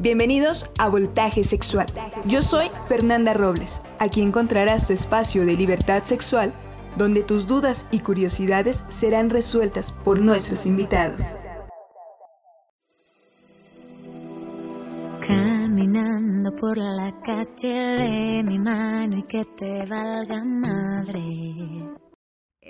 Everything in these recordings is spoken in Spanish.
Bienvenidos a Voltaje Sexual. Yo soy Fernanda Robles. Aquí encontrarás tu espacio de libertad sexual donde tus dudas y curiosidades serán resueltas por nuestros invitados. Caminando por la calle de mi mano y que te valga madre.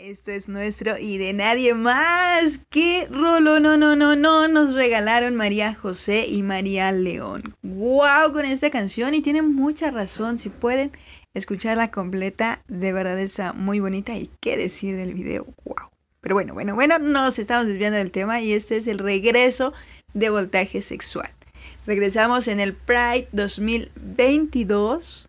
Esto es nuestro y de nadie más. ¡Qué rolo! No, no, no, no. Nos regalaron María José y María León. ¡Wow! Con esta canción y tienen mucha razón. Si pueden escucharla completa, de verdad está muy bonita. Y qué decir del video. ¡Wow! Pero bueno, bueno, bueno, nos estamos desviando del tema y este es el regreso de voltaje sexual. Regresamos en el Pride 2022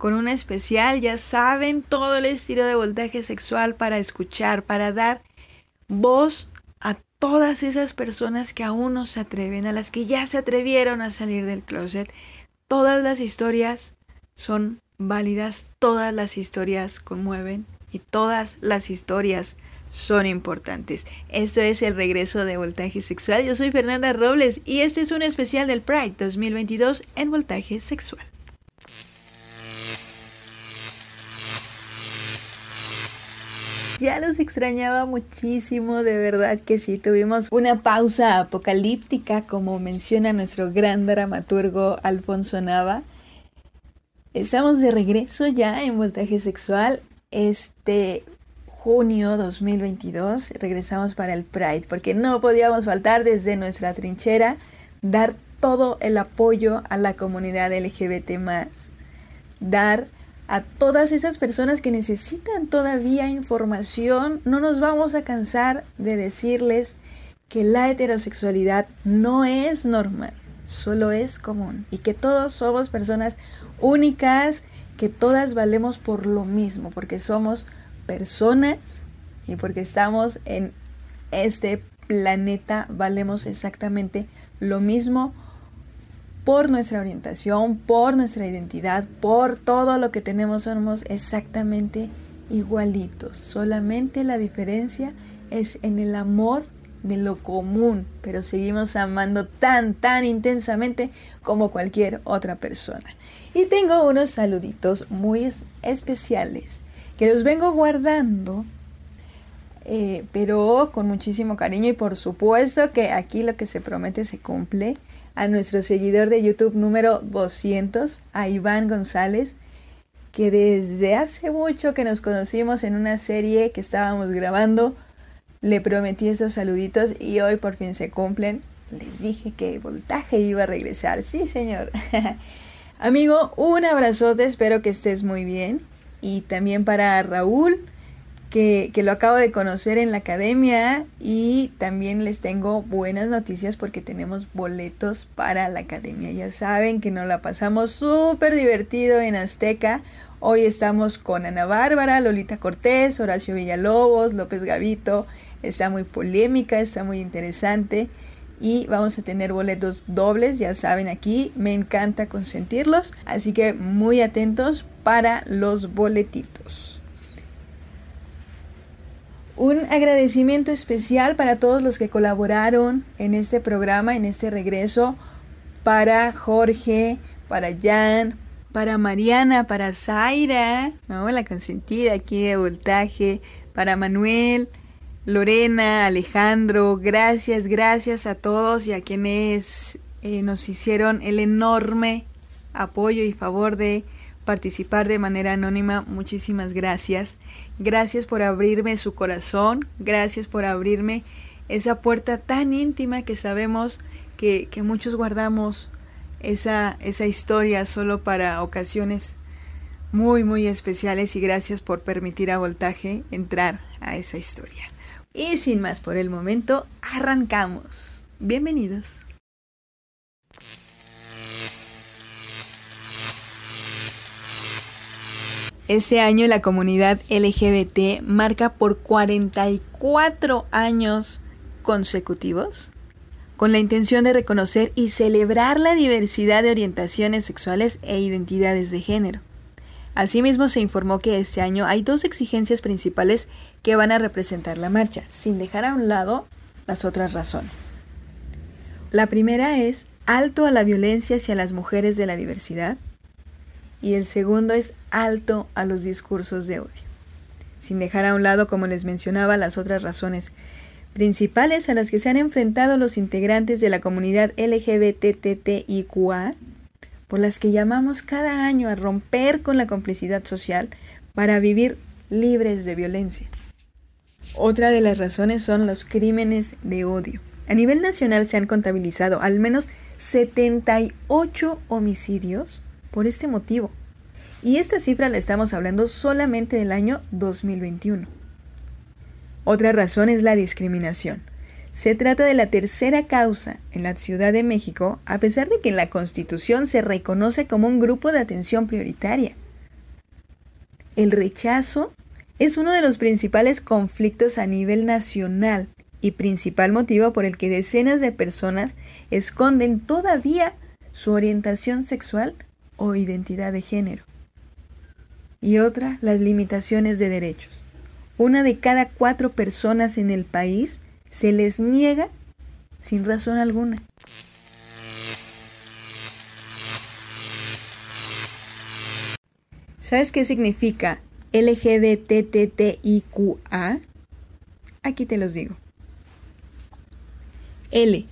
con un especial, ya saben, todo el estilo de voltaje sexual para escuchar, para dar voz a todas esas personas que aún no se atreven, a las que ya se atrevieron a salir del closet. Todas las historias son válidas, todas las historias conmueven y todas las historias son importantes. Esto es el regreso de Voltaje Sexual. Yo soy Fernanda Robles y este es un especial del Pride 2022 en Voltaje Sexual. Ya los extrañaba muchísimo, de verdad que sí. Tuvimos una pausa apocalíptica, como menciona nuestro gran dramaturgo Alfonso Nava. Estamos de regreso ya en Voltaje Sexual. Este junio 2022 regresamos para el Pride, porque no podíamos faltar desde nuestra trinchera dar todo el apoyo a la comunidad LGBT, dar a todas esas personas que necesitan todavía información, no nos vamos a cansar de decirles que la heterosexualidad no es normal, solo es común y que todos somos personas únicas, que todas valemos por lo mismo, porque somos personas y porque estamos en este planeta valemos exactamente lo mismo por nuestra orientación, por nuestra identidad, por todo lo que tenemos, somos exactamente igualitos. Solamente la diferencia es en el amor de lo común, pero seguimos amando tan, tan intensamente como cualquier otra persona. Y tengo unos saluditos muy especiales que los vengo guardando, eh, pero con muchísimo cariño y por supuesto que aquí lo que se promete se cumple a nuestro seguidor de YouTube número 200, a Iván González, que desde hace mucho que nos conocimos en una serie que estábamos grabando, le prometí esos saluditos y hoy por fin se cumplen. Les dije que Voltaje iba a regresar. Sí, señor. Amigo, un abrazote, espero que estés muy bien. Y también para Raúl, que, lo acabo de conocer en la academia y también les tengo buenas noticias porque tenemos boletos para la academia. Ya saben que nos la pasamos súper divertido en Azteca. Hoy estamos con Ana Bárbara, Lolita Cortés, Horacio Villalobos, López Gavito. Está muy polémica, está muy interesante. Y vamos a tener boletos dobles, ya saben aquí, me encanta consentirlos. Así que muy atentos para los boletitos. Un agradecimiento especial para todos los que colaboraron en este programa, en este regreso, para Jorge, para Jan, para Mariana, para Zaira, la consentida aquí de voltaje, para Manuel, Lorena, Alejandro, gracias, gracias a todos y a quienes eh, nos hicieron el enorme apoyo y favor de participar de manera anónima, muchísimas gracias. Gracias por abrirme su corazón, gracias por abrirme esa puerta tan íntima que sabemos que, muchos guardamos esa, esa historia solo para ocasiones muy, muy especiales y gracias por permitir a Voltaje entrar a esa historia. Y sin más por el momento, arrancamos. Bienvenidos. Ese año la comunidad LGBT marca por 44 años consecutivos con la intención de reconocer y celebrar la diversidad de orientaciones sexuales e identidades de género. Asimismo, se informó que este año hay dos exigencias principales que van a representar la marcha, sin dejar a un lado las otras razones. La primera es alto a la violencia hacia las mujeres de la diversidad. Y el segundo es alto a los discursos de odio. Sin dejar a un lado, como les mencionaba, las otras razones principales a las que se han enfrentado los integrantes de la comunidad LGBTTIQA, por las que llamamos cada año a romper con la complicidad social para vivir libres de violencia. Otra de las razones son los crímenes de odio. A nivel nacional se han contabilizado al menos 78 homicidios por este motivo. Y esta cifra la estamos hablando solamente del año 2021. Otra razón es la discriminación. Se trata de la tercera causa en la Ciudad de México, a pesar de que en la Constitución se reconoce como un grupo de atención prioritaria. El rechazo es uno de los principales conflictos a nivel nacional y principal motivo por el que decenas de personas esconden todavía su orientación sexual o identidad de género. Y otra, las limitaciones de derechos. Una de cada cuatro personas en el país se les niega sin razón alguna. ¿Sabes qué significa LGBTTIQA? Aquí te los digo. L.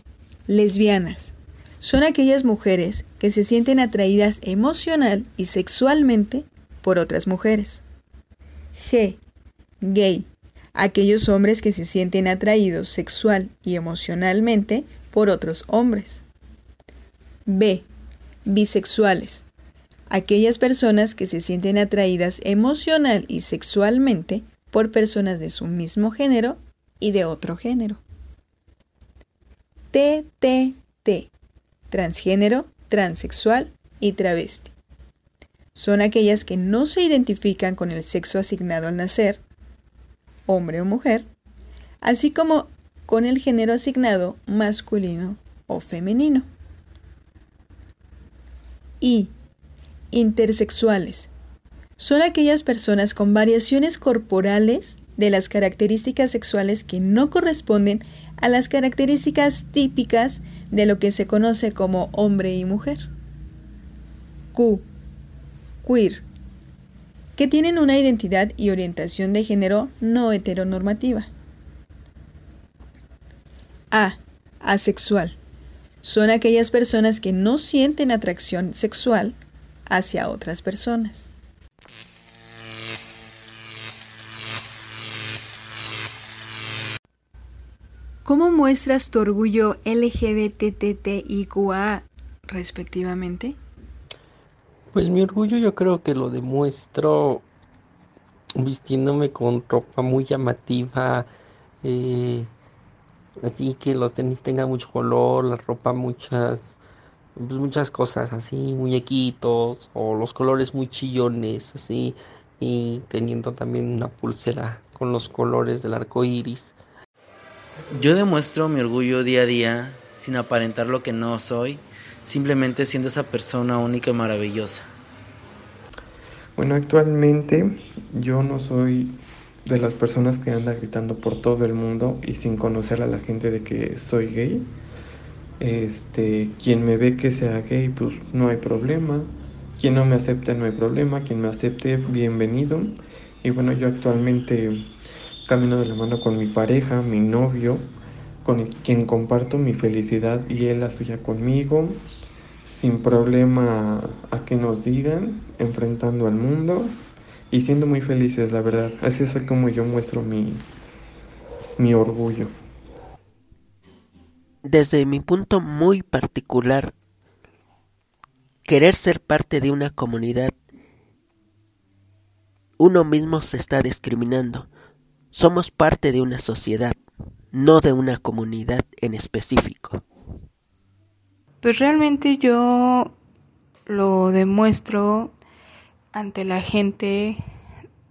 Lesbianas. Son aquellas mujeres que se sienten atraídas emocional y sexualmente por otras mujeres. G. Gay. Aquellos hombres que se sienten atraídos sexual y emocionalmente por otros hombres. B. Bisexuales. Aquellas personas que se sienten atraídas emocional y sexualmente por personas de su mismo género y de otro género. TTT, transgénero, transexual y travesti. Son aquellas que no se identifican con el sexo asignado al nacer, hombre o mujer, así como con el género asignado masculino o femenino. Y intersexuales. Son aquellas personas con variaciones corporales de las características sexuales que no corresponden a las características típicas de lo que se conoce como hombre y mujer. Q. Queer. Que tienen una identidad y orientación de género no heteronormativa. A. Asexual. Son aquellas personas que no sienten atracción sexual hacia otras personas. ¿Cómo muestras tu orgullo LGBTTIQA respectivamente? Pues mi orgullo yo creo que lo demuestro vistiéndome con ropa muy llamativa, eh, así que los tenis tengan mucho color, la ropa muchas, pues muchas cosas así, muñequitos o los colores muy chillones así y teniendo también una pulsera con los colores del arco iris. Yo demuestro mi orgullo día a día sin aparentar lo que no soy, simplemente siendo esa persona única y maravillosa. Bueno, actualmente yo no soy de las personas que anda gritando por todo el mundo y sin conocer a la gente de que soy gay. Este, quien me ve que sea gay, pues no hay problema. Quien no me acepte, no hay problema. Quien me acepte, bienvenido. Y bueno, yo actualmente camino de la mano con mi pareja, mi novio, con quien comparto mi felicidad y él la suya conmigo, sin problema a que nos digan, enfrentando al mundo y siendo muy felices, la verdad. Así es como yo muestro mi, mi orgullo. Desde mi punto muy particular, querer ser parte de una comunidad, uno mismo se está discriminando somos parte de una sociedad, no de una comunidad en específico. Pues realmente yo lo demuestro ante la gente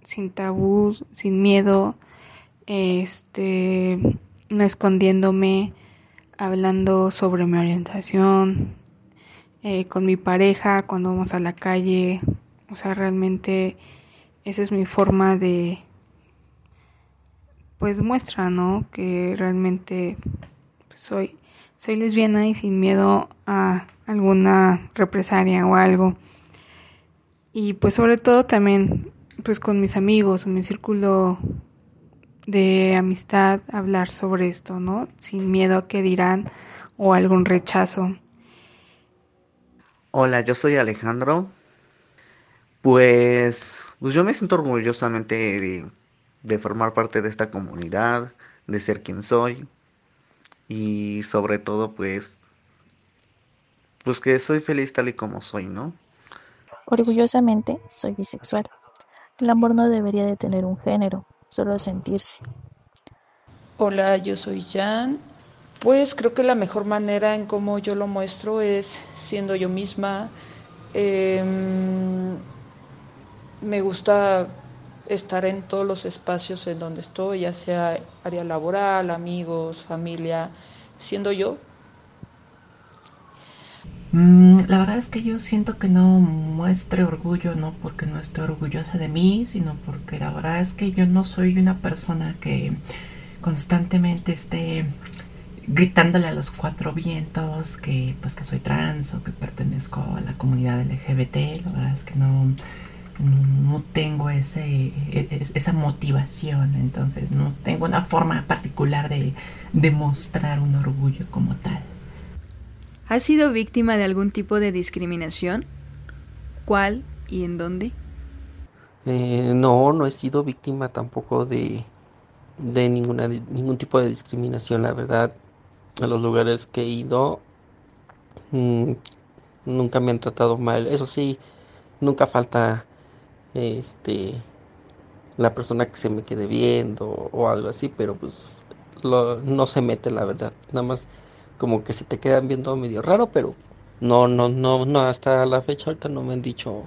sin tabús, sin miedo, este, no escondiéndome, hablando sobre mi orientación, eh, con mi pareja cuando vamos a la calle, o sea, realmente esa es mi forma de, pues muestra, ¿no? Que realmente soy soy lesbiana y sin miedo a alguna represalia o algo. Y pues sobre todo también pues con mis amigos, en mi círculo de amistad, hablar sobre esto, ¿no? Sin miedo a que dirán o algún rechazo. Hola, yo soy Alejandro. Pues, pues yo me siento orgullosamente de formar parte de esta comunidad, de ser quien soy y sobre todo pues pues que soy feliz tal y como soy, ¿no? Orgullosamente soy bisexual. El amor no debería de tener un género, solo sentirse. Hola, yo soy Jan. Pues creo que la mejor manera en cómo yo lo muestro es siendo yo misma. Em, me gusta estar en todos los espacios en donde estoy, ya sea área laboral, amigos, familia, siendo yo, Mm, la verdad es que yo siento que no muestre orgullo, no porque no esté orgullosa de mí, sino porque la verdad es que yo no soy una persona que constantemente esté gritándole a los cuatro vientos que pues que soy trans o que pertenezco a la comunidad LGBT. La verdad es que no, no tengo ese, e, esa motivación, entonces no tengo una forma particular de demostrar un orgullo como tal. ¿Has sido víctima de algún tipo de discriminación? ¿Cuál y en dónde? Eh, no, no he sido víctima tampoco de, de ninguna ningún tipo de discriminación, la verdad. A los lugares que he ido mm, nunca me han tratado mal. Eso sí, nunca falta este la persona que se me quede viendo o algo así, pero pues no se mete la verdad. Nada más como que se te quedan viendo medio raro, pero no, no, no, no, hasta la fecha ahorita no me han dicho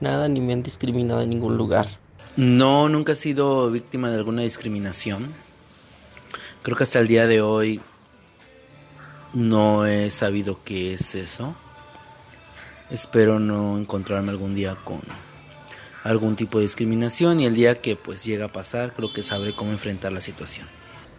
nada ni me han discriminado en ningún lugar. No, nunca he sido víctima de alguna discriminación. Creo que hasta el día de hoy no he sabido qué es eso. Espero no encontrarme algún día con algún tipo de discriminación y el día que pues llega a pasar creo que sabré cómo enfrentar la situación.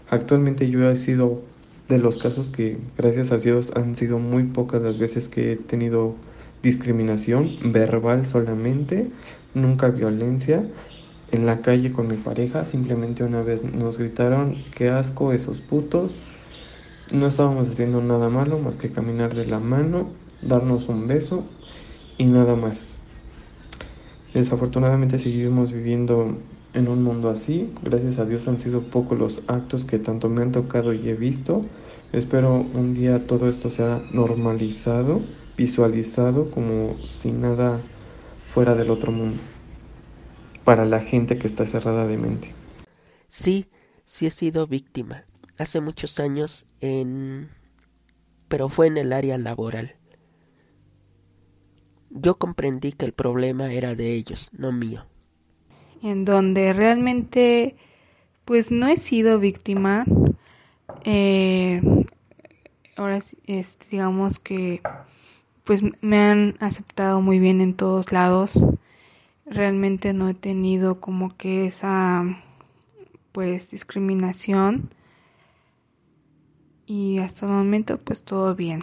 Actualmente yo he sido de los casos que, gracias a Dios, han sido muy pocas las veces que he tenido discriminación verbal solamente, nunca violencia. En la calle con mi pareja, simplemente una vez nos gritaron, qué asco esos putos. No estábamos haciendo nada malo más que caminar de la mano, darnos un beso y nada más. Desafortunadamente seguimos viviendo en un mundo así. Gracias a Dios han sido pocos los actos que tanto me han tocado y he visto. Espero un día todo esto sea normalizado, visualizado como si nada fuera del otro mundo. Para la gente que está cerrada de mente. Sí, sí he sido víctima. Hace muchos años en... pero fue en el área laboral. Yo comprendí que el problema era de ellos, no mío en donde realmente pues no he sido víctima. Eh, ahora es, digamos que pues me han aceptado muy bien en todos lados. Realmente no he tenido como que esa pues discriminación y hasta el momento pues todo bien.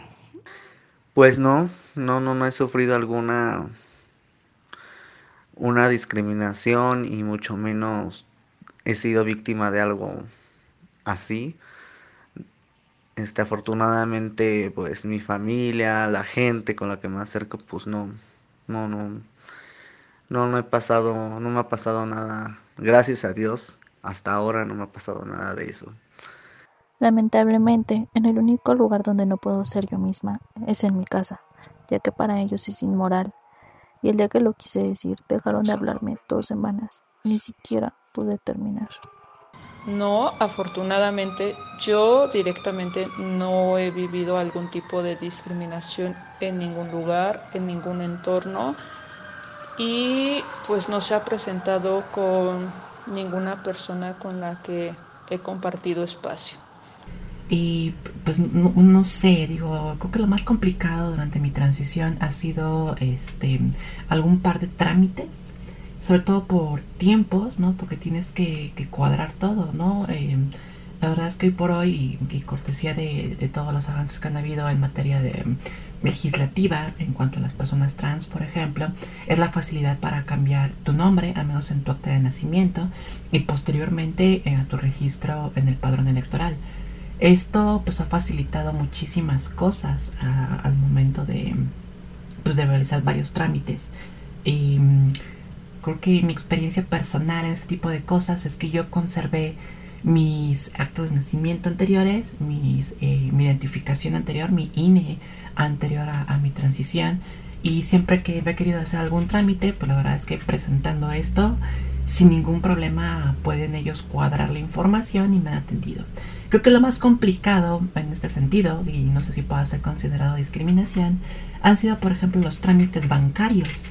Pues no, no, no, no he sufrido alguna una discriminación y mucho menos he sido víctima de algo así. Este, afortunadamente, pues mi familia, la gente con la que me acerco, pues no, no, no, no, no he pasado, no me ha pasado nada. Gracias a Dios, hasta ahora no me ha pasado nada de eso. Lamentablemente, en el único lugar donde no puedo ser yo misma es en mi casa, ya que para ellos es inmoral y el día que lo quise decir dejaron de hablarme dos semanas. Ni siquiera pude terminar. No, afortunadamente yo directamente no he vivido algún tipo de discriminación en ningún lugar, en ningún entorno y pues no se ha presentado con ninguna persona con la que he compartido espacio. Y pues no, sé, digo, creo que lo más complicado durante mi transición ha sido este algún par de trámites, sobre todo por tiempos, ¿no? Porque tienes que, cuadrar todo, ¿no? Eh, La verdad es que hoy por hoy, y, cortesía de, todos los avances que han habido en materia de legislativa en cuanto a las personas trans, por ejemplo, es la facilidad para cambiar tu nombre, al menos en tu acta de nacimiento, y posteriormente eh, a tu registro en el padrón electoral. Esto pues ha facilitado muchísimas cosas al momento de, pues, de realizar varios trámites. Y mm, creo que mi experiencia personal en este tipo de cosas es que yo conservé mis actos de nacimiento anteriores, mis, eh, mi identificación anterior, mi INE anterior a, mi transición. Y siempre que he querido hacer algún trámite, pues la verdad es que presentando esto, sin ningún problema pueden ellos cuadrar la información y me han atendido. Creo que lo más complicado en este sentido, y no sé si pueda ser considerado discriminación, han sido por ejemplo los trámites bancarios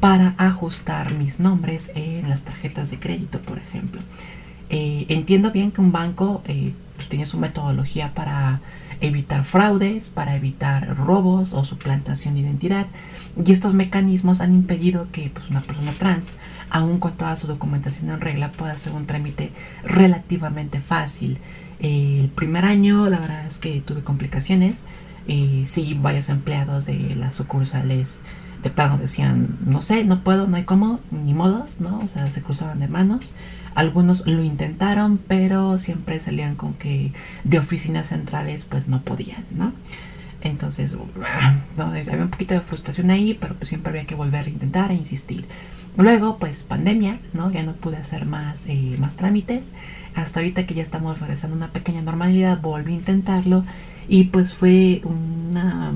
para ajustar mis nombres en las tarjetas de crédito, por ejemplo. Eh, entiendo bien que un banco eh, pues tiene su metodología para evitar fraudes, para evitar robos o suplantación de identidad. Y estos mecanismos han impedido que pues, una persona trans, aun con toda su documentación en regla, pueda hacer un trámite relativamente fácil. El primer año, la verdad es que tuve complicaciones. Sí, varios empleados de las sucursales de plano decían, no sé, no puedo, no hay cómo, ni modos, ¿no? O sea, se cruzaban de manos. Algunos lo intentaron, pero siempre salían con que de oficinas centrales pues no podían, ¿no? Entonces, no, había un poquito de frustración ahí, pero pues siempre había que volver a intentar e insistir. Luego, pues pandemia, ¿no? Ya no pude hacer más, eh, más trámites. Hasta ahorita que ya estamos regresando a una pequeña normalidad, volví a intentarlo y pues fue una,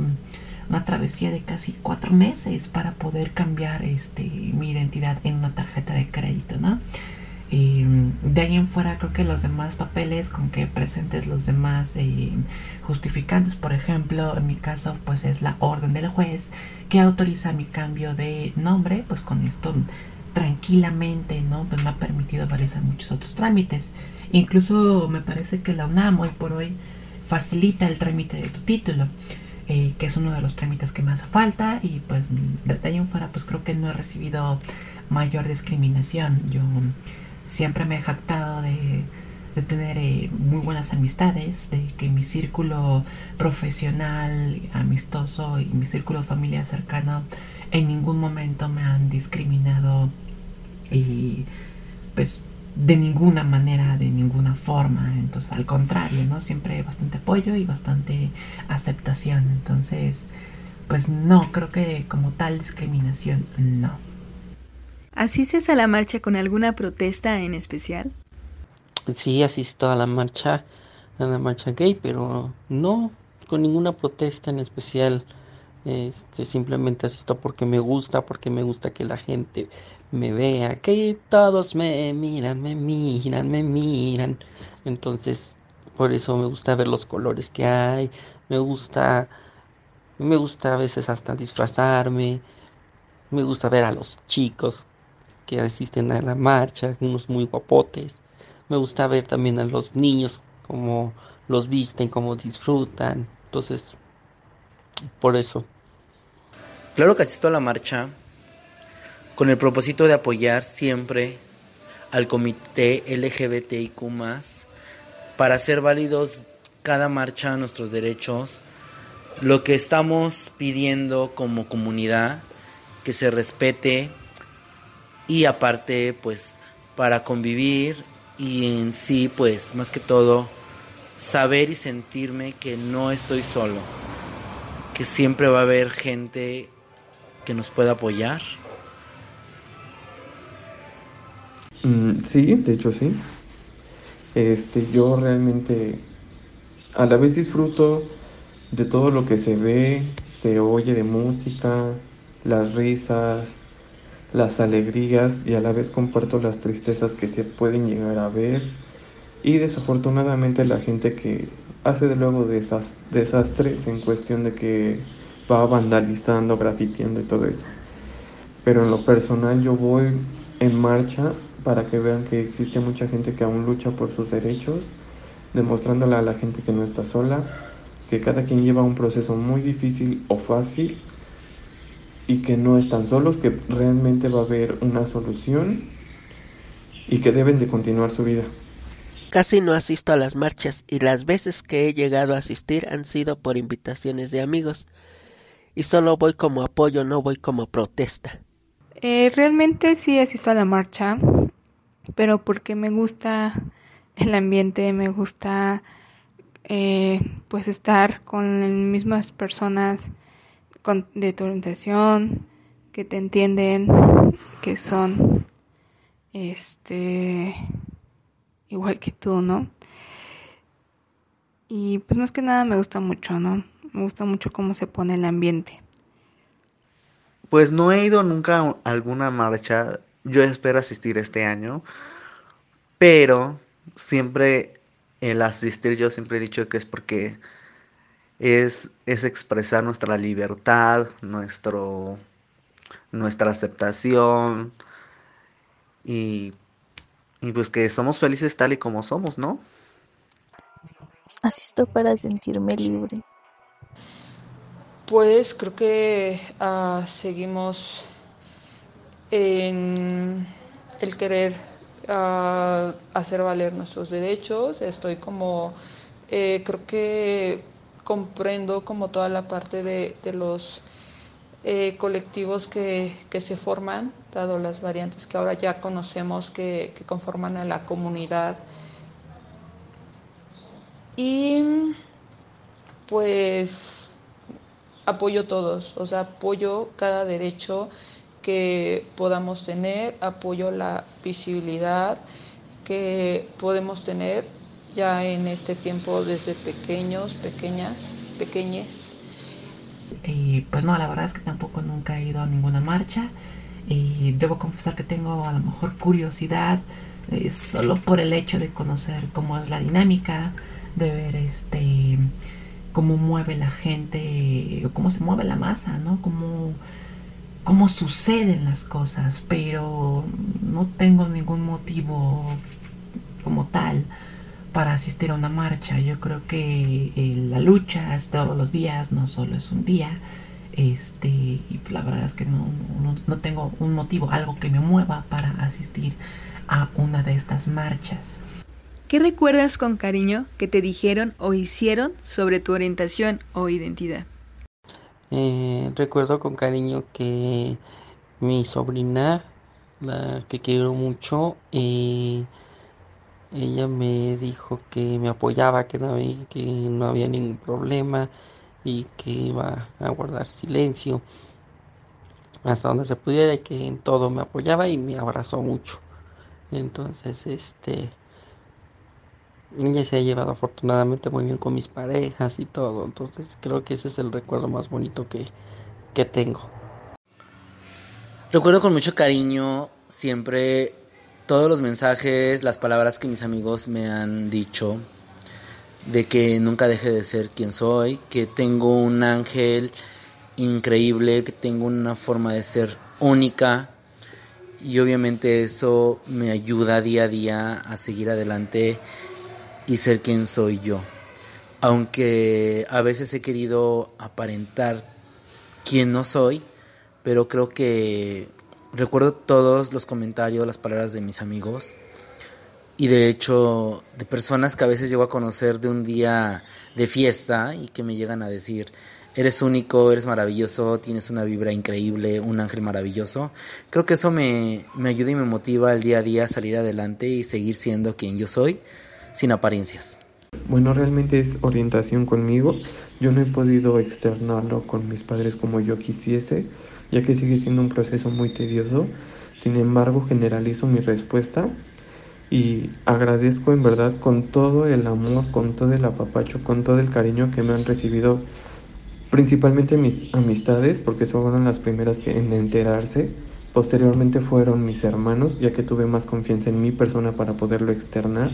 una travesía de casi cuatro meses para poder cambiar este, mi identidad en una tarjeta de crédito, ¿no? Y de ahí en fuera creo que los demás papeles con que presentes los demás eh, justificantes, por ejemplo, en mi caso pues es la orden del juez que autoriza mi cambio de nombre, pues con esto tranquilamente, ¿no? Pues me ha permitido realizar muchos otros trámites. Incluso me parece que la UNAM hoy por hoy facilita el trámite de tu título. Eh, que es uno de los trámites que me hace falta y pues de en fuera pues creo que no he recibido mayor discriminación yo siempre me he jactado de, tener eh, muy buenas amistades, de que mi círculo profesional, amistoso y mi círculo familiar cercano en ningún momento me han discriminado y pues de ninguna manera, de ninguna forma. Entonces, al contrario, ¿no? Siempre bastante apoyo y bastante aceptación. Entonces, pues no, creo que como tal discriminación, no. ¿Asistes a la marcha con alguna protesta en especial? Sí, asisto a la marcha, a la marcha gay, pero no con ninguna protesta en especial. Este, simplemente asisto porque me gusta, porque me gusta que la gente me vea, que todos me miran, me miran, me miran. Entonces, por eso me gusta ver los colores que hay, me gusta, me gusta a veces hasta disfrazarme, me gusta ver a los chicos que asisten a la marcha, unos muy guapotes. Me gusta ver también a los niños, cómo los visten, cómo disfrutan. Entonces, por eso. Claro que asisto a la marcha con el propósito de apoyar siempre al comité LGBTIQ para hacer válidos cada marcha nuestros derechos. Lo que estamos pidiendo como comunidad, que se respete y aparte pues para convivir y en sí pues más que todo saber y sentirme que no estoy solo, que siempre va a haber gente que nos pueda apoyar. Mm, sí, de hecho sí. Este, yo realmente a la vez disfruto de todo lo que se ve, se oye de música, las risas, las alegrías y a la vez comparto las tristezas que se pueden llegar a ver y desafortunadamente la gente que hace de luego de esas desastres en cuestión de que va vandalizando, grafiteando y todo eso. Pero en lo personal yo voy en marcha para que vean que existe mucha gente que aún lucha por sus derechos, demostrándole a la gente que no está sola, que cada quien lleva un proceso muy difícil o fácil y que no están solos, que realmente va a haber una solución y que deben de continuar su vida. Casi no asisto a las marchas y las veces que he llegado a asistir han sido por invitaciones de amigos. Y solo voy como apoyo, no voy como protesta. Eh, realmente sí asisto a la marcha, pero porque me gusta el ambiente, me gusta eh, pues estar con las mismas personas de tu orientación, que te entienden, que son este igual que tú, ¿no? Y pues más que nada me gusta mucho, ¿no? Me gusta mucho cómo se pone el ambiente. Pues no he ido nunca a alguna marcha. Yo espero asistir este año. Pero siempre el asistir, yo siempre he dicho que es porque es, es expresar nuestra libertad, nuestro, nuestra aceptación y, y pues que somos felices tal y como somos, ¿no? Asisto para sentirme libre. Pues creo que uh, seguimos en el querer uh, hacer valer nuestros derechos. Estoy como, eh, creo que comprendo como toda la parte de, de los eh, colectivos que, que, se forman, dado las variantes que ahora ya conocemos que, que conforman a la comunidad. Y pues apoyo todos, o sea, apoyo cada derecho que podamos tener, apoyo la visibilidad que podemos tener ya en este tiempo desde pequeños, pequeñas, pequeñes. Y pues no, la verdad es que tampoco nunca he ido a ninguna marcha y debo confesar que tengo a lo mejor curiosidad eh, solo por el hecho de conocer cómo es la dinámica, de ver este cómo mueve la gente, cómo se mueve la masa, ¿no? Cómo, cómo suceden las cosas, pero no tengo ningún motivo como tal para asistir a una marcha. Yo creo que eh, la lucha es todos los días, no solo es un día. Este, y la verdad es que no, no, no tengo un motivo, algo que me mueva para asistir a una de estas marchas. ¿Qué recuerdas con cariño que te dijeron o hicieron sobre tu orientación o identidad? Eh, recuerdo con cariño que mi sobrina, la que quiero mucho, eh, ella me dijo que me apoyaba, que no, había, que no había ningún problema y que iba a guardar silencio hasta donde se pudiera y que en todo me apoyaba y me abrazó mucho. Entonces, este ella se ha llevado afortunadamente muy bien con mis parejas y todo. Entonces creo que ese es el recuerdo más bonito que, que tengo. Recuerdo con mucho cariño siempre todos los mensajes, las palabras que mis amigos me han dicho de que nunca deje de ser quien soy, que tengo un ángel increíble, que tengo una forma de ser única y obviamente eso me ayuda día a día a seguir adelante y ser quien soy yo. Aunque a veces he querido aparentar quien no soy, pero creo que recuerdo todos los comentarios, las palabras de mis amigos y de hecho de personas que a veces llego a conocer de un día de fiesta y que me llegan a decir, eres único, eres maravilloso, tienes una vibra increíble, un ángel maravilloso. Creo que eso me, me ayuda y me motiva el día a día a salir adelante y seguir siendo quien yo soy sin apariencias. Bueno, realmente es orientación conmigo. Yo no he podido externarlo con mis padres como yo quisiese, ya que sigue siendo un proceso muy tedioso. Sin embargo, generalizo mi respuesta y agradezco en verdad con todo el amor, con todo el apapacho, con todo el cariño que me han recibido, principalmente mis amistades, porque fueron las primeras que en enterarse. Posteriormente fueron mis hermanos, ya que tuve más confianza en mi persona para poderlo externar.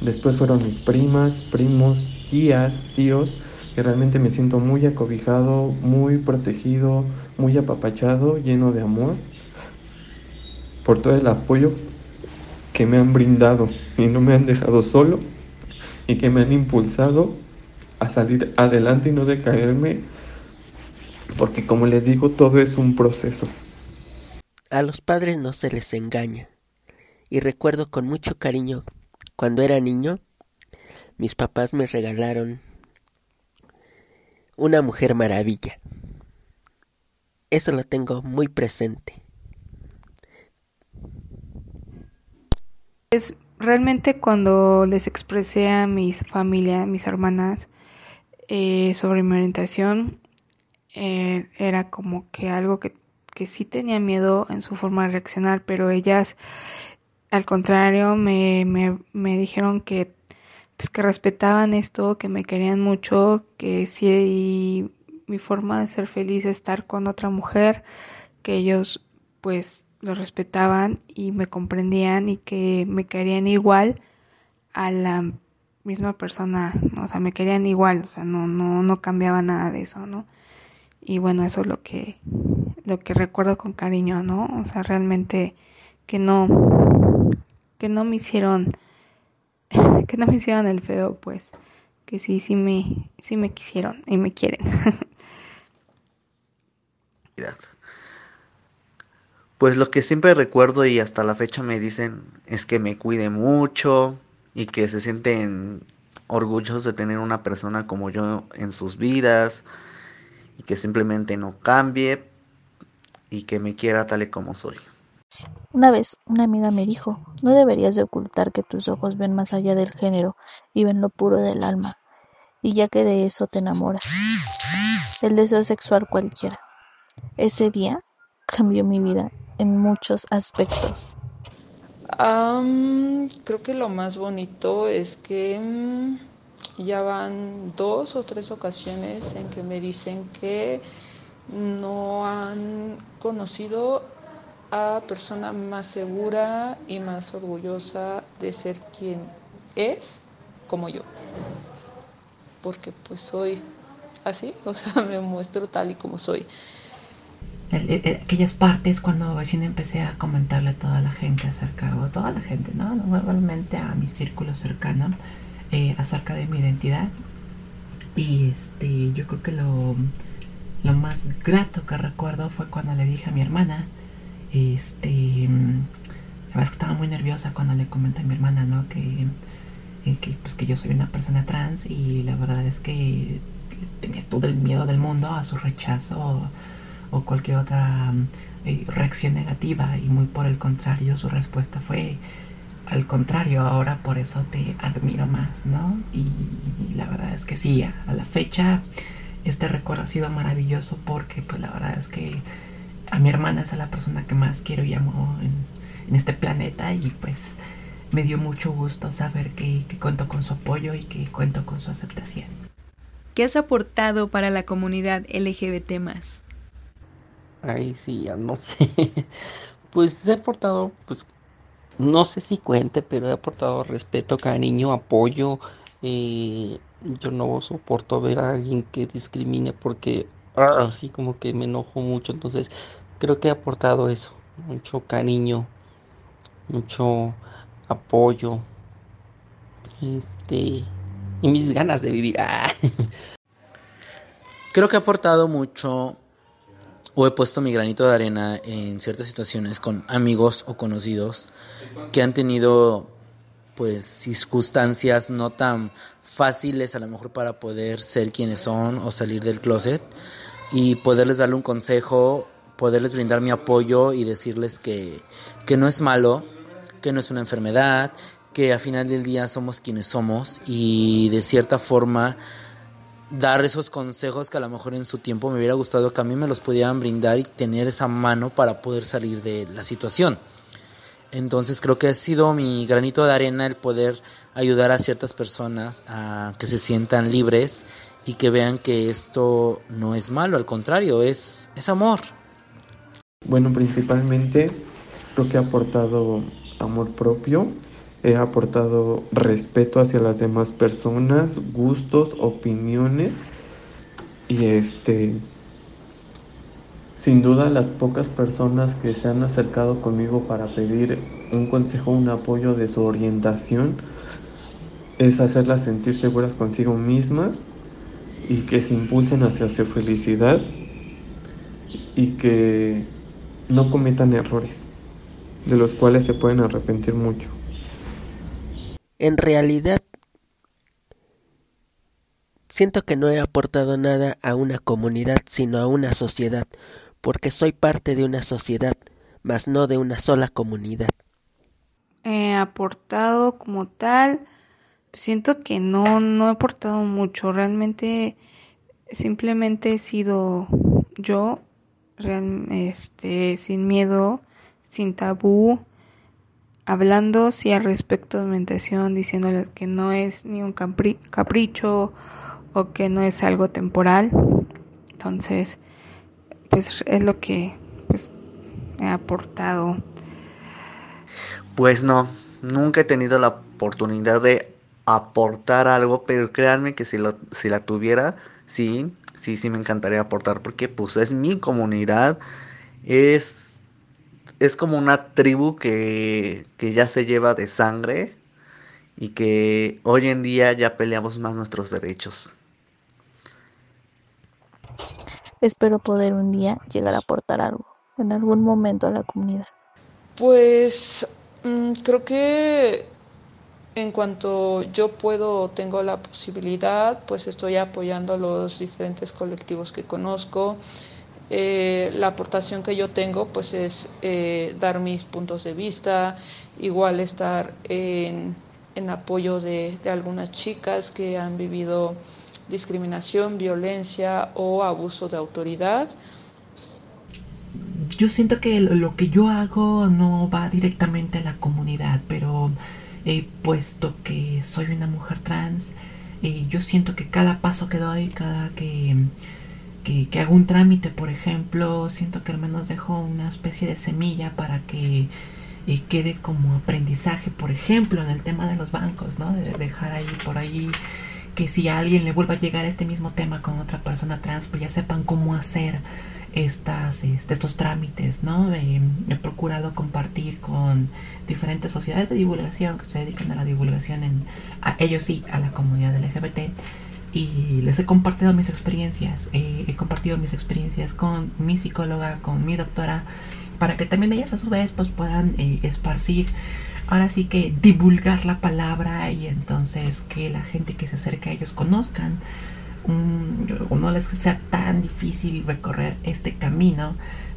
Después fueron mis primas, primos, tías, tíos, y realmente me siento muy acobijado, muy protegido, muy apapachado, lleno de amor por todo el apoyo que me han brindado y no me han dejado solo y que me han impulsado a salir adelante y no decaerme porque como les digo todo es un proceso. A los padres no se les engaña y recuerdo con mucho cariño Cuando era niño, mis papás me regalaron una mujer maravilla. Eso lo tengo muy presente. Es realmente cuando les expresé a mis familia, mis hermanas, eh, sobre mi orientación, eh, era como que algo que, que sí tenía miedo en su forma de reaccionar, pero ellas, al contrario, me, me, me dijeron que pues que respetaban esto, que me querían mucho, que si mi forma de ser feliz es estar con otra mujer, que ellos pues lo respetaban y me comprendían y que me querían igual a la misma persona, o sea, me querían igual, o sea, no, no, no cambiaba nada de eso, ¿no? Y bueno, eso es lo que, lo que recuerdo con cariño, ¿no? O sea, realmente que no, que no me hicieron, que no me hicieron el feo, pues, que sí, sí me, sí me quisieron y me quieren. Pues lo que siempre recuerdo y hasta la fecha me dicen es que me cuide mucho y que se sienten orgullosos de tener una persona como yo en sus vidas y que simplemente no cambie y que me quiera tal y como soy. Una vez una amiga me dijo, no deberías de ocultar que tus ojos ven más allá del género y ven lo puro del alma, y ya que de eso te enamoras. El deseo sexual cualquiera. Ese día cambió mi vida en muchos aspectos. creo que lo más bonito es que mm, ya van dos o tres ocasiones en que me dicen que no han conocido a persona más segura y más orgullosa de ser quien es como yo. Porque pues soy así, o sea, me muestro tal y como soy aquellas partes cuando recién empecé a comentarle a toda la gente acerca, o toda la gente, ¿no? Normalmente a mi círculo cercano, eh, acerca de mi identidad. Y este, yo creo que lo, lo más grato que recuerdo fue cuando le dije a mi hermana, este, la verdad es que estaba muy nerviosa cuando le comenté a mi hermana, ¿no? Que, eh, que, pues, que yo soy una persona trans y la verdad es que tenía todo el miedo del mundo a su rechazo o cualquier otra eh, reacción negativa y muy por el contrario su respuesta fue al contrario, ahora por eso te admiro más, ¿no? Y, la verdad es que sí, a, la fecha este recuerdo ha sido maravilloso porque pues la verdad es que a mi hermana es la persona que más quiero y amo en, este planeta y pues me dio mucho gusto saber que, que cuento con su apoyo y que cuento con su aceptación. ¿Qué has aportado para la comunidad LGBT más? Ahí sí, ya no sé. Pues he aportado, pues, no sé si cuente, pero he aportado respeto, cariño, apoyo. Eh, yo no soporto ver a alguien que discrimine porque así como que me enojo mucho. Entonces, creo que he aportado eso. Mucho cariño, mucho apoyo. Este. Y mis ganas de vivir. Creo que he aportado mucho o he puesto mi granito de arena en ciertas situaciones con amigos o conocidos que han tenido pues circunstancias no tan fáciles a lo mejor para poder ser quienes son o salir del closet y poderles darle un consejo, poderles brindar mi apoyo y decirles que, que no es malo, que no es una enfermedad, que a final del día somos quienes somos y de cierta forma dar esos consejos que a lo mejor en su tiempo me hubiera gustado que a mí me los pudieran brindar y tener esa mano para poder salir de la situación. Entonces creo que ha sido mi granito de arena el poder ayudar a ciertas personas a que se sientan libres y que vean que esto no es malo, al contrario, es, es amor. Bueno, principalmente creo que ha aportado amor propio, he aportado respeto hacia las demás personas, gustos, opiniones y este sin duda las pocas personas que se han acercado conmigo para pedir un consejo, un apoyo de su orientación es hacerlas sentir seguras consigo mismas y que se impulsen hacia su felicidad y que no cometan errores de los cuales se pueden arrepentir mucho. En realidad, siento que no he aportado nada a una comunidad, sino a una sociedad, porque soy parte de una sociedad, mas no de una sola comunidad. He aportado como tal, siento que no, no he aportado mucho, realmente simplemente he sido yo, este, sin miedo, sin tabú, hablando sí al respecto de alimentación, diciéndole que no es ni un capricho o que no es algo temporal. Entonces, pues es lo que pues, he aportado. Pues no, nunca he tenido la oportunidad de aportar algo, pero créanme que si, lo, si la tuviera, sí, sí, sí me encantaría aportar, porque pues es mi comunidad, es, es como una tribu que, que ya se lleva de sangre y que hoy en día ya peleamos más nuestros derechos. Espero poder un día llegar a aportar algo, en algún momento a la comunidad. Pues mm, creo que en cuanto yo puedo, tengo la posibilidad, pues estoy apoyando a los diferentes colectivos que conozco. Eh, la aportación que yo tengo pues es eh, dar mis puntos de vista, igual estar en, apoyo de, de, algunas chicas que han vivido discriminación, violencia o abuso de autoridad. Yo siento que lo que yo hago no va directamente a la comunidad, pero puesto que soy una mujer trans, eh, yo siento que cada paso que doy, cada que, que, hago un trámite, por ejemplo, siento que al menos dejo una especie de semilla para que eh, quede como aprendizaje, por ejemplo, en el tema de los bancos, ¿no? De dejar ahí por ahí que si a alguien le vuelva a llegar este mismo tema con otra persona trans, pues ya sepan cómo hacer estas, este, estos trámites, ¿no? he procurado compartir con diferentes sociedades de divulgación que se dedican a la divulgación en, a ellos sí, a la comunidad LGBT y les he compartido mis experiencias, he compartido mis experiencias con mi psicóloga, con mi doctora, para que también ellas a su vez pues puedan eh, esparcir, ahora sí que divulgar la palabra y entonces que la gente que se acerque a ellos conozcan o no les sea tan difícil recorrer este camino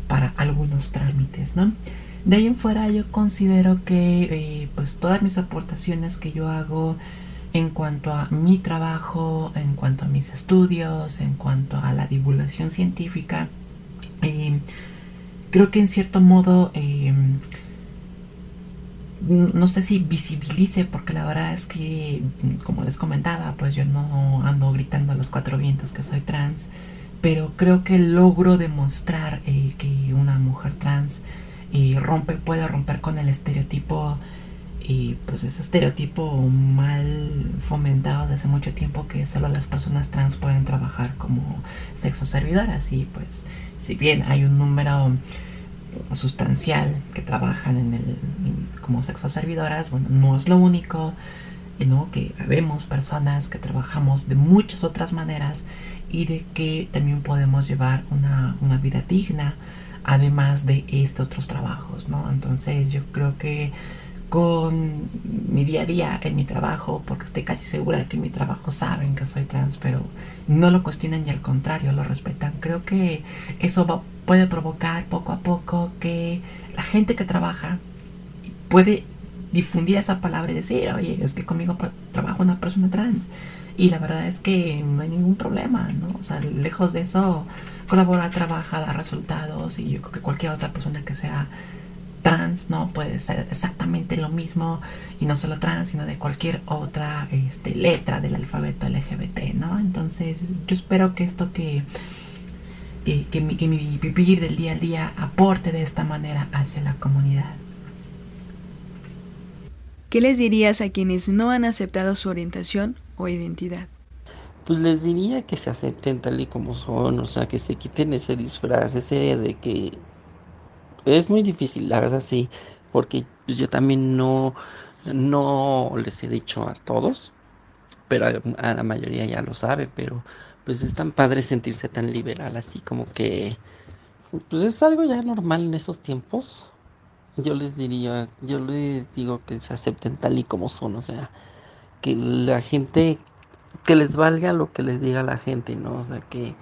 para algunos trámites, ¿no? De ahí en fuera yo considero que eh, pues todas mis aportaciones que yo hago en cuanto a mi trabajo, en cuanto a mis estudios, en cuanto a la divulgación científica, eh, creo que en cierto modo eh, no sé si visibilice, porque la verdad es que, como les comentaba, pues yo no ando gritando a los cuatro vientos que soy trans, pero creo que logro demostrar que una mujer trans eh, rompe, puede romper con el estereotipo, y pues ese estereotipo mal fomentado desde mucho tiempo que solo las personas trans pueden trabajar como sexo servidoras y pues si bien hay un número sustancial que trabajan en el como sexo servidoras, bueno, no es lo único, ¿no? Que vemos personas que trabajamos de muchas otras maneras y de que también podemos llevar una, una vida digna además de estos otros trabajos, ¿no? Entonces yo creo que con mi día a día en mi trabajo, porque estoy casi segura de que en mi trabajo saben que soy trans, pero no lo cuestionan y al contrario lo respetan. Creo que eso puede provocar poco a poco que la gente que trabaja puede difundir esa palabra y decir, oye, es que conmigo trabaja una persona trans. Y la verdad es que no hay ningún problema, ¿no? O sea, lejos de eso, colabora, trabaja, da resultados y yo creo que cualquier otra persona que sea trans, ¿no? Puede ser exactamente lo mismo y no solo trans, sino de cualquier otra este, letra del alfabeto LGBT, ¿no? Entonces yo espero que esto que, que, que, mi, que mi vivir del día a día aporte de esta manera hacia la comunidad. ¿Qué les dirías a quienes no han aceptado su orientación identidad? Pues les diría que se acepten tal y como son, o sea, que se quiten ese disfraz, ese de que es muy difícil, la verdad sí, porque yo también no, no les he dicho a todos, pero a, la mayoría ya lo sabe, pero pues es tan padre sentirse tan liberal, así como que, pues es algo ya normal en estos tiempos. Yo les diría, yo les digo que se acepten tal y como son, o sea, que la gente, que les valga lo que les diga la gente, ¿no? O sea, que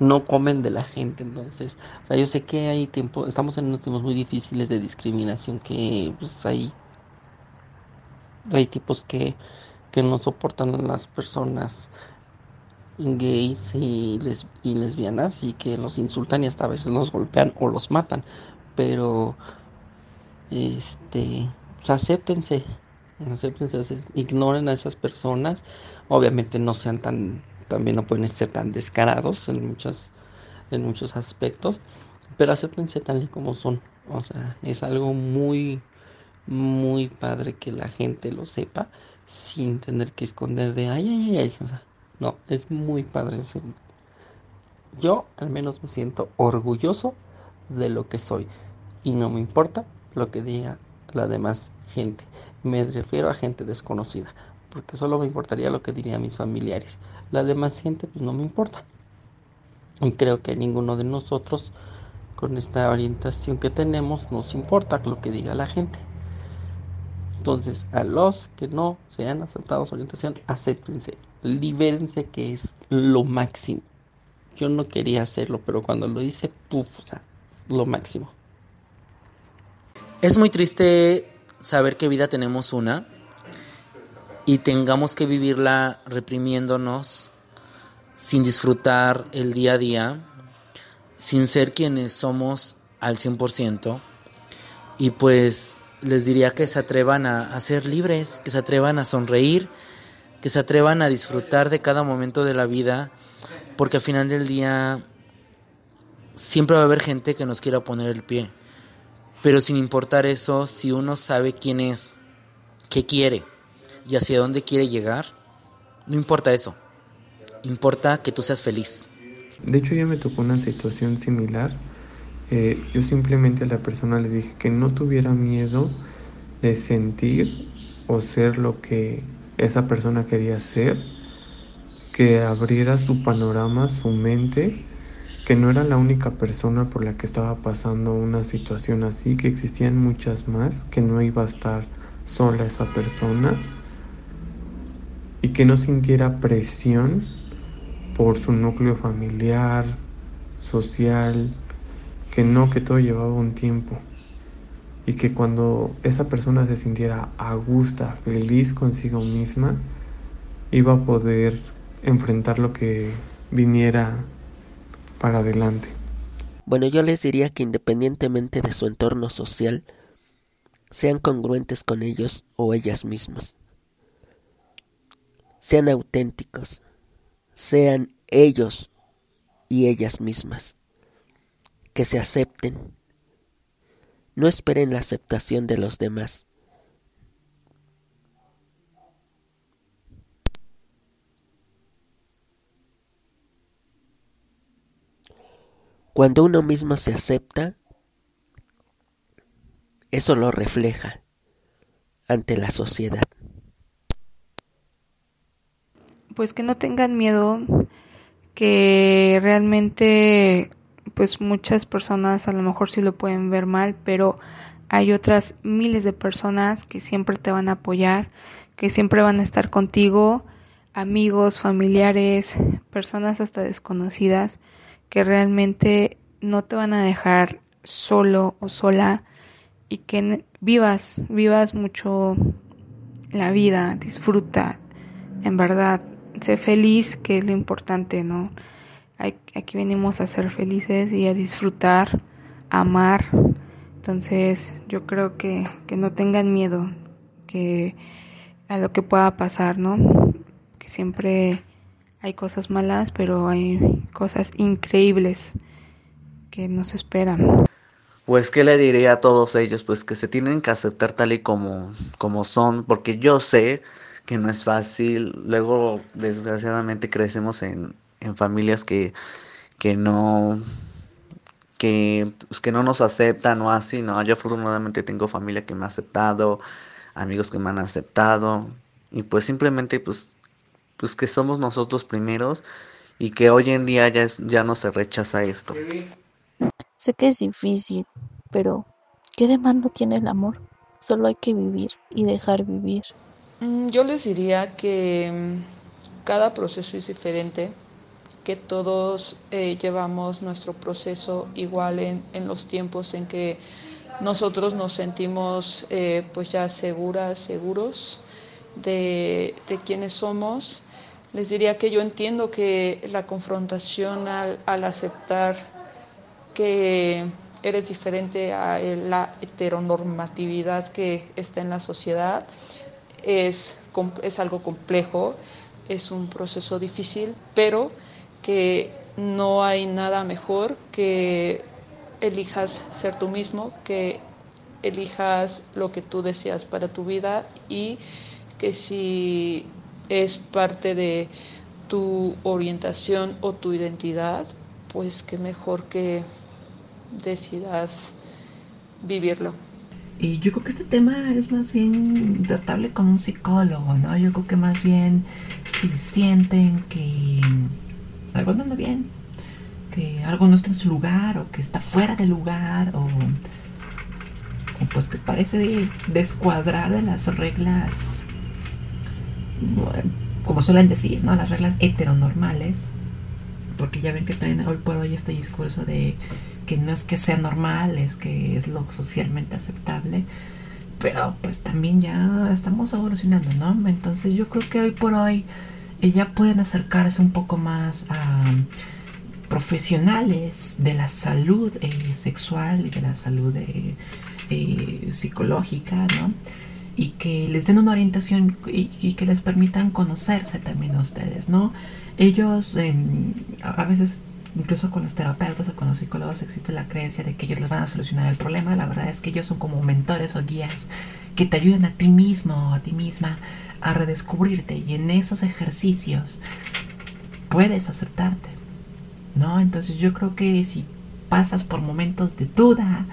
no comen de la gente, entonces, o sea, yo sé que hay tiempo, estamos en unos tiempos muy difíciles de discriminación, que pues hay, hay tipos que, que no soportan a las personas gays y, les, y lesbianas y que los insultan y hasta a veces los golpean o los matan, pero este, pues acéptense, acéptense, ignoren a esas personas, obviamente no sean tan, también no pueden ser tan descarados en muchos, en muchos aspectos, pero acéptense tal y como son, o sea, es algo muy, muy padre que la gente lo sepa sin tener que esconder de ay, ay, ay, o no, es muy padre. Yo al menos me siento orgulloso de lo que soy y no me importa lo que diga la demás gente. Me refiero a gente desconocida, porque solo me importaría lo que dirían mis familiares. La demás gente pues no me importa. Y creo que ninguno de nosotros con esta orientación que tenemos nos importa lo que diga la gente. Entonces, a los que no se han aceptado su orientación, acéptense, libérense que es lo máximo. Yo no quería hacerlo, pero cuando lo hice, puf, lo máximo. Es muy triste saber qué vida tenemos una y tengamos que vivirla reprimiéndonos, sin disfrutar el día a día, sin ser quienes somos al 100%. Y pues les diría que se atrevan a, a, ser libres, que se atrevan a sonreír, que se atrevan a disfrutar de cada momento de la vida, porque al final del día siempre va a haber gente que nos quiera poner el pie. Pero sin importar eso, si uno sabe quién es, qué quiere y hacia dónde quiere llegar, no importa eso. Importa que tú seas feliz. De hecho ya me tocó una situación similar. Eh, yo simplemente a la persona le dije que no tuviera miedo de sentir o ser lo que esa persona quería ser, que abriera su panorama, su mente que no era la única persona por la que estaba pasando una situación así, que existían muchas más, que no iba a estar sola esa persona y que no sintiera presión por su núcleo familiar, social, que no, que todo llevaba un tiempo. Y que cuando esa persona se sintiera a gusto, feliz consigo misma, iba a poder enfrentar lo que viniera para adelante. Bueno, yo les diría que independientemente de su entorno social, sean congruentes con ellos o ellas mismas. Sean auténticos, sean ellos y ellas mismas. Que se acepten. No esperen la aceptación de los demás. Cuando uno mismo se acepta, eso lo refleja ante la sociedad. Pues que no tengan miedo, que realmente pues muchas personas a lo mejor sí lo pueden ver mal, pero hay otras miles de personas que siempre te van a apoyar, que siempre van a estar contigo, amigos, familiares, personas hasta desconocidas que realmente no te van a dejar solo o sola y que vivas, vivas mucho la vida, disfruta, en verdad, sé feliz, que es lo importante, ¿no? Aquí venimos a ser felices y a disfrutar, a amar. Entonces yo creo que, que no tengan miedo que a lo que pueda pasar, ¿no? Que siempre hay cosas malas, pero hay cosas increíbles que nos esperan. Pues, ¿qué le diría a todos ellos? Pues que se tienen que aceptar tal y como, como son, porque yo sé que no es fácil. Luego, desgraciadamente, crecemos en, en familias que, que no que, pues, que no nos aceptan o así, no, yo afortunadamente tengo familia que me ha aceptado, amigos que me han aceptado, y pues simplemente pues pues que somos nosotros primeros y que hoy en día ya, es, ya no se rechaza esto. Sé que es difícil, pero ¿qué de malo tiene el amor? Solo hay que vivir y dejar vivir. Mm, yo les diría que mm, cada proceso es diferente, que todos eh, llevamos nuestro proceso igual en, en, los tiempos en que nosotros nos sentimos eh, pues ya seguras, seguros de, de quienes somos. Les diría que yo entiendo que la confrontación al, aceptar que eres diferente a la heteronormatividad que está en la sociedad, es, es algo complejo, es un proceso difícil, pero que no hay nada mejor que elijas ser tú mismo, que elijas lo que tú deseas para tu vida y que si es parte de tu orientación o tu identidad, pues que mejor que decidas vivirlo. Y yo creo que este tema es más bien tratable con un psicólogo, ¿no? Yo creo que más bien si sienten que algo no anda bien, que algo no está en su lugar o que está fuera de lugar o, o pues que parece descuadrar de las reglas, como suelen decir, ¿no? Las reglas heteronormales, porque ya ven que traen hoy por hoy este discurso de que no es que sea normal, es que es lo socialmente aceptable. Pero pues también ya estamos evolucionando, ¿no? Entonces yo creo que hoy por hoy ya pueden acercarse un poco más a profesionales de la salud eh, sexual y de la salud eh, eh, psicológica, ¿no? Y que les den una orientación y, que les permitan conocerse también a ustedes, ¿no? Ellos em, a veces incluso con los terapeutas o con los psicólogos existe la creencia de que ellos les van a solucionar el problema. La verdad es que ellos son como mentores o guías que te ayudan a ti mismo o a ti misma a redescubrirte y en esos ejercicios puedes aceptarte. ¿No? Entonces yo creo que si pasas por momentos de duda,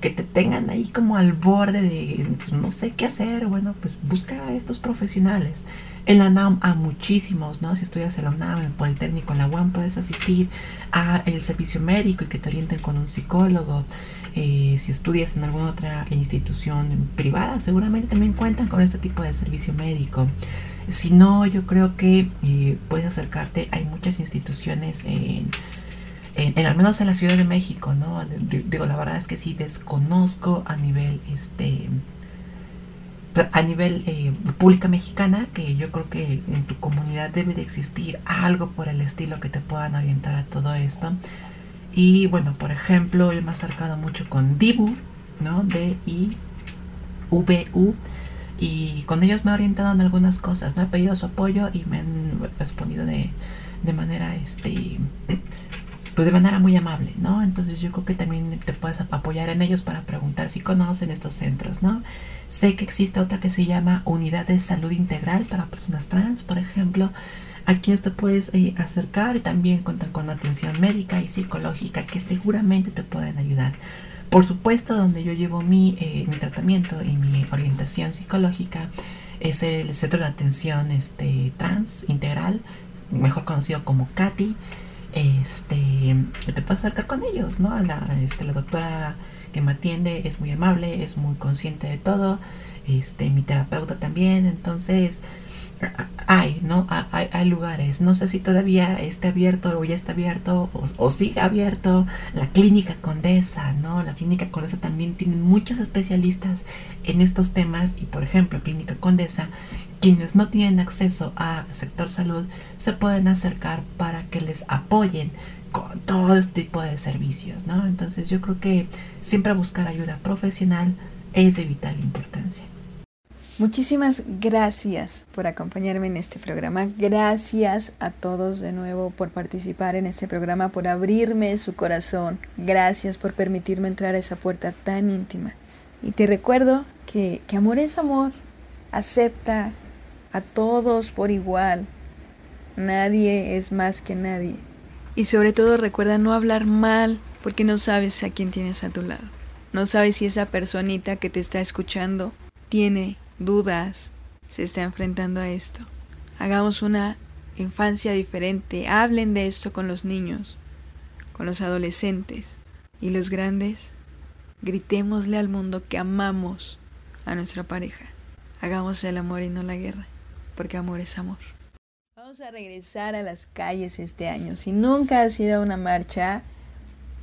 que te tengan ahí como al borde de pues, no sé qué hacer, bueno, pues busca a estos profesionales. En la UNAM a muchísimos, ¿no? Si estudias en la UNAM, en Politécnico, en la UAM, puedes asistir a el servicio médico y que te orienten con un psicólogo. Eh, si estudias en alguna otra institución privada, seguramente también cuentan con este tipo de servicio médico. Si no, yo creo que eh, puedes acercarte. Hay muchas instituciones en, en, al menos en la Ciudad de México, ¿no? Digo, la verdad es que sí desconozco a nivel este a nivel eh, pública mexicana, que yo creo que en tu comunidad debe de existir algo por el estilo que te puedan orientar a todo esto. Y bueno, por ejemplo, yo me he acercado mucho con Dibu, ¿no? D-I-V-U. Y con ellos me he orientado en algunas cosas, ¿no? He pedido su apoyo y me han respondido de, de manera, este, pues de manera muy amable, ¿no? Entonces yo creo que también te puedes apoyar en ellos para preguntar si conocen estos centros, ¿no? Sé que existe otra que se llama Unidad de Salud Integral para Personas Trans, por ejemplo. Aquí te puedes eh, acercar y también cuentan con atención médica y psicológica que seguramente te pueden ayudar. Por supuesto, donde yo llevo mi, eh, mi tratamiento y mi orientación psicológica es el Centro de Atención este, Trans Integral, mejor conocido como CATI. Este, te puedes acercar con ellos, ¿no? La, este, la doctora que me atiende es muy amable, es muy consciente de todo, este, mi terapeuta también, entonces hay, ¿no? Hay, hay, lugares, no sé si todavía esté abierto o ya está abierto o, o sigue abierto la clínica Condesa, ¿no? La clínica Condesa también tiene muchos especialistas en estos temas y por ejemplo, clínica Condesa, quienes no tienen acceso a sector salud se pueden acercar para que les apoyen con todo este tipo de servicios, ¿no? Entonces yo creo que siempre buscar ayuda profesional es de vital importancia. Muchísimas gracias por acompañarme en este programa. Gracias a todos de nuevo por participar en este programa, por abrirme su corazón. Gracias por permitirme entrar a esa puerta tan íntima. Y te recuerdo que, que amor es amor. Acepta a todos por igual. Nadie es más que nadie. Y sobre todo recuerda no hablar mal porque no sabes a quién tienes a tu lado. No sabes si esa personita que te está escuchando tiene dudas, se está enfrentando a esto. Hagamos una infancia diferente. Hablen de esto con los niños, con los adolescentes y los grandes. Gritémosle al mundo que amamos a nuestra pareja. hagamos el amor y no la guerra, porque amor es amor. Vamos a regresar a las calles este año. Si nunca has ido a una marcha,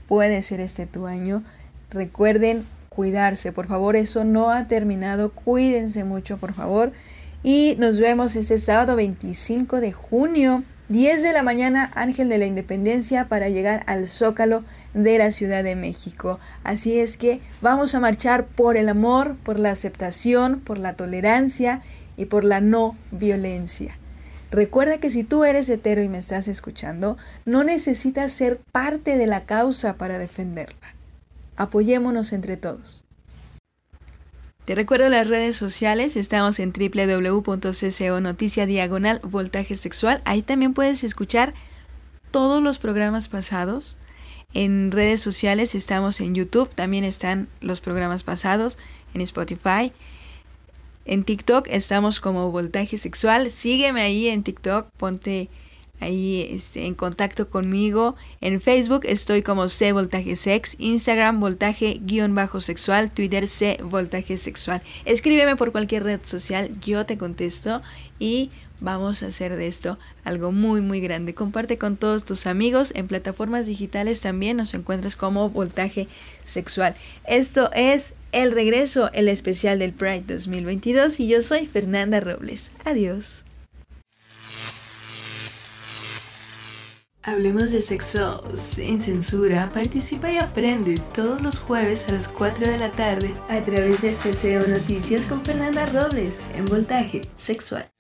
puede ser este tu año. Recuerden cuidarse, por favor, eso no ha terminado. Cuídense mucho, por favor. Y nos vemos este sábado 25 de junio, 10 de la mañana, Ángel de la Independencia, para llegar al Zócalo de la Ciudad de México. Así es que vamos a marchar por el amor, por la aceptación, por la tolerancia y por la no violencia. Recuerda que si tú eres hetero y me estás escuchando, no necesitas ser parte de la causa para defenderla. Apoyémonos entre todos. Te recuerdo las redes sociales, estamos en www.cco noticia diagonal voltaje sexual. Ahí también puedes escuchar todos los programas pasados. En redes sociales estamos en YouTube, también están los programas pasados, en Spotify. En TikTok estamos como voltaje sexual. Sígueme ahí en TikTok, ponte ahí este, en contacto conmigo. En Facebook estoy como C Voltaje Sex, Instagram Voltaje guion bajo sexual, Twitter C Voltaje Sexual. Escríbeme por cualquier red social, yo te contesto y vamos a hacer de esto algo muy muy grande. Comparte con todos tus amigos, en plataformas digitales también nos encuentras como Voltaje Sexual. Esto es El Regreso, el especial del Pride 2022 y yo soy Fernanda Robles. Adiós. Hablemos de sexo sin censura. Participa y aprende todos los jueves a las 4 de la tarde a través de CCO Noticias con Fernanda Robles en Voltaje Sexual.